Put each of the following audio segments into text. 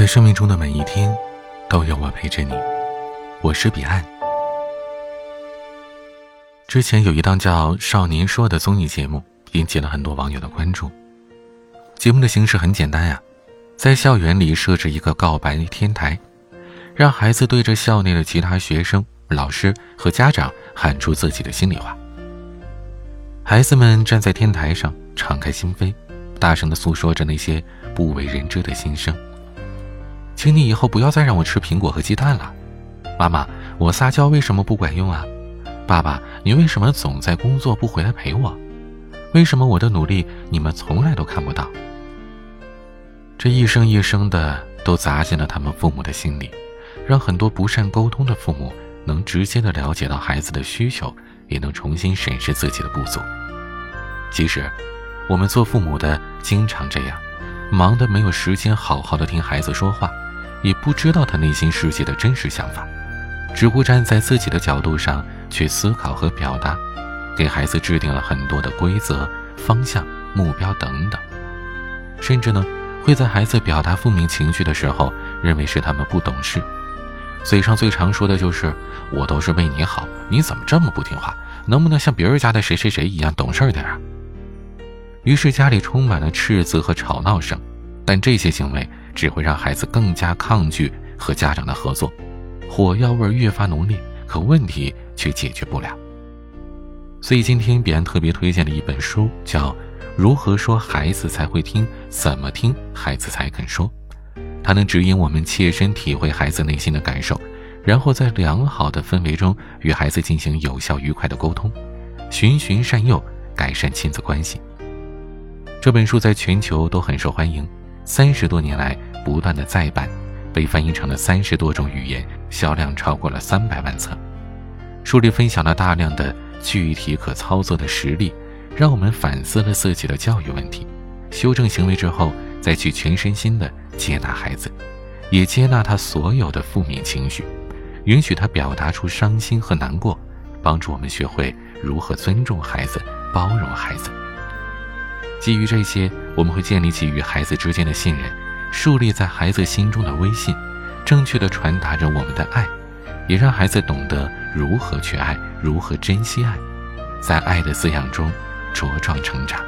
在生命中的每一天，都有我陪着你。我是彼岸。之前有一档叫《少年说》的综艺节目，引起了很多网友的关注。节目的形式很简单呀，在校园里设置一个告白天台，让孩子对着校内的其他学生、老师和家长喊出自己的心里话。孩子们站在天台上，敞开心扉，大声地诉说着那些不为人知的心声。请你以后不要再让我吃苹果和鸡蛋了，妈妈，我撒娇为什么不管用啊？爸爸，你为什么总在工作不回来陪我？为什么我的努力你们从来都看不到？这一声一声的都砸进了他们父母的心里，让很多不善沟通的父母能直接的了解到孩子的需求，也能重新审视自己的不足。其实，我们做父母的经常这样，忙得没有时间好好的听孩子说话。也不知道他内心世界的真实想法，只顾站在自己的角度上去思考和表达，给孩子制定了很多的规则、方向、目标等等，甚至呢会在孩子表达负面情绪的时候，认为是他们不懂事，嘴上最常说的就是“我都是为你好，你怎么这么不听话？能不能像别人家的谁谁谁一样懂事点啊？”于是家里充满了斥责和吵闹声，但这些行为。只会让孩子更加抗拒和家长的合作，火药味越发浓烈，可问题却解决不了。所以今天彼岸特别推荐了一本书，叫《如何说孩子才会听，怎么听孩子才肯说》，它能指引我们切身体会孩子内心的感受，然后在良好的氛围中与孩子进行有效愉快的沟通，循循善诱，改善亲子关系。这本书在全球都很受欢迎。三十多年来，不断的再版，被翻译成了三十多种语言，销量超过了三百万册。书里分享了大量的具体可操作的实例，让我们反思了自己的教育问题，修正行为之后，再去全身心的接纳孩子，也接纳他所有的负面情绪，允许他表达出伤心和难过，帮助我们学会如何尊重孩子，包容孩子。基于这些，我们会建立起与孩子之间的信任，树立在孩子心中的威信，正确的传达着我们的爱，也让孩子懂得如何去爱，如何珍惜爱，在爱的滋养中茁壮成长。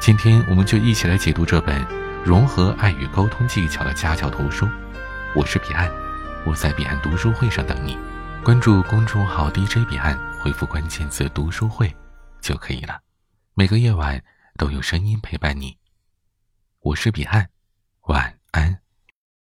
今天，我们就一起来解读这本融合爱与沟通技巧的家教图书。我是彼岸，我在彼岸读书会上等你。关注公众号 DJ 彼岸，回复关键字“读书会”就可以了。每个夜晚都有声音陪伴你。我是彼岸晚安。